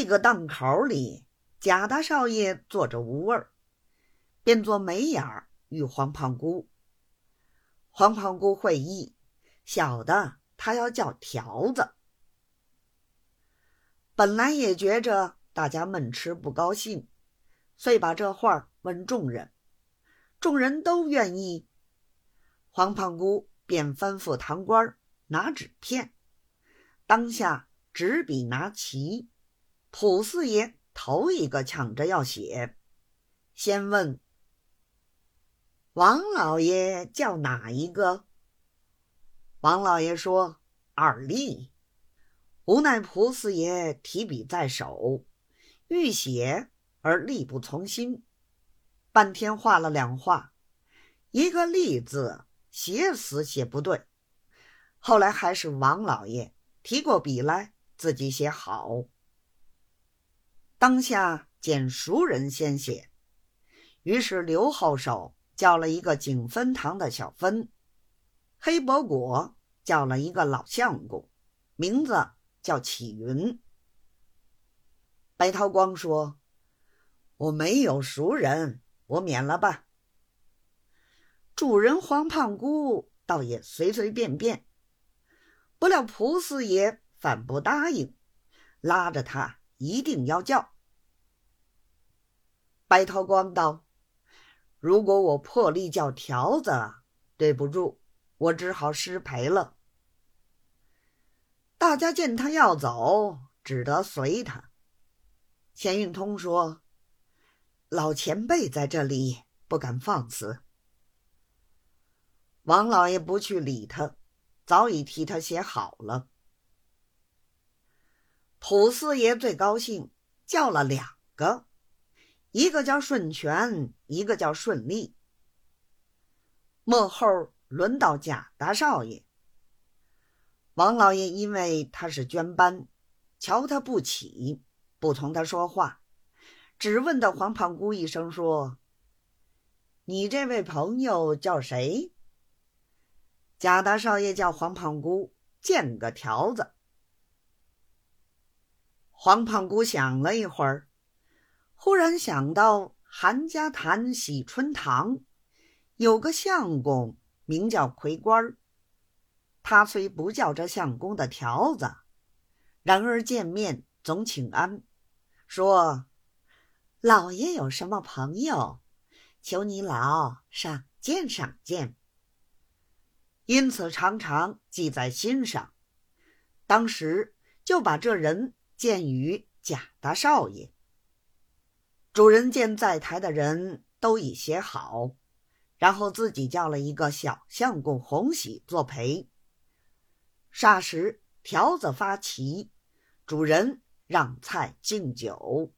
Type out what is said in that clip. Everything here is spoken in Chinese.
这个档口里，贾大少爷坐着无味儿，便做眉眼儿与黄胖姑。黄胖姑会意，晓得他要叫条子。本来也觉着大家闷吃不高兴，遂把这话问众人，众人都愿意。黄胖姑便吩咐堂官拿纸片，当下纸笔拿齐。普四爷头一个抢着要写，先问王老爷叫哪一个？王老爷说二立。无奈普四爷提笔在手，欲写而力不从心，半天画了两画，一个立字写死写不对。后来还是王老爷提过笔来，自己写好。当下见熟人先写，于是刘后手叫了一个景分堂的小分，黑伯果叫了一个老相公，名字叫启云。白涛光说：“我没有熟人，我免了吧。”主人黄胖姑倒也随随便便，不料蒲四爷反不答应，拉着他。一定要叫。白头光道：“如果我破例叫条子，对不住，我只好失陪了。”大家见他要走，只得随他。钱运通说：“老前辈在这里，不敢放肆。”王老爷不去理他，早已替他写好了。普四爷最高兴，叫了两个，一个叫顺全，一个叫顺利。幕后轮到贾大少爷，王老爷因为他是捐班，瞧他不起，不同他说话，只问到黄胖姑一声说：“你这位朋友叫谁？”贾大少爷叫黄胖姑，见个条子。黄胖姑想了一会儿，忽然想到韩家潭喜春堂有个相公名叫魁官儿。他虽不叫这相公的条子，然而见面总请安，说：“老爷有什么朋友，求你老赏见赏见。”因此常常记在心上。当时就把这人。见于贾大少爷，主人见在台的人都已写好，然后自己叫了一个小相公洪喜作陪。霎时条子发齐，主人让菜敬酒。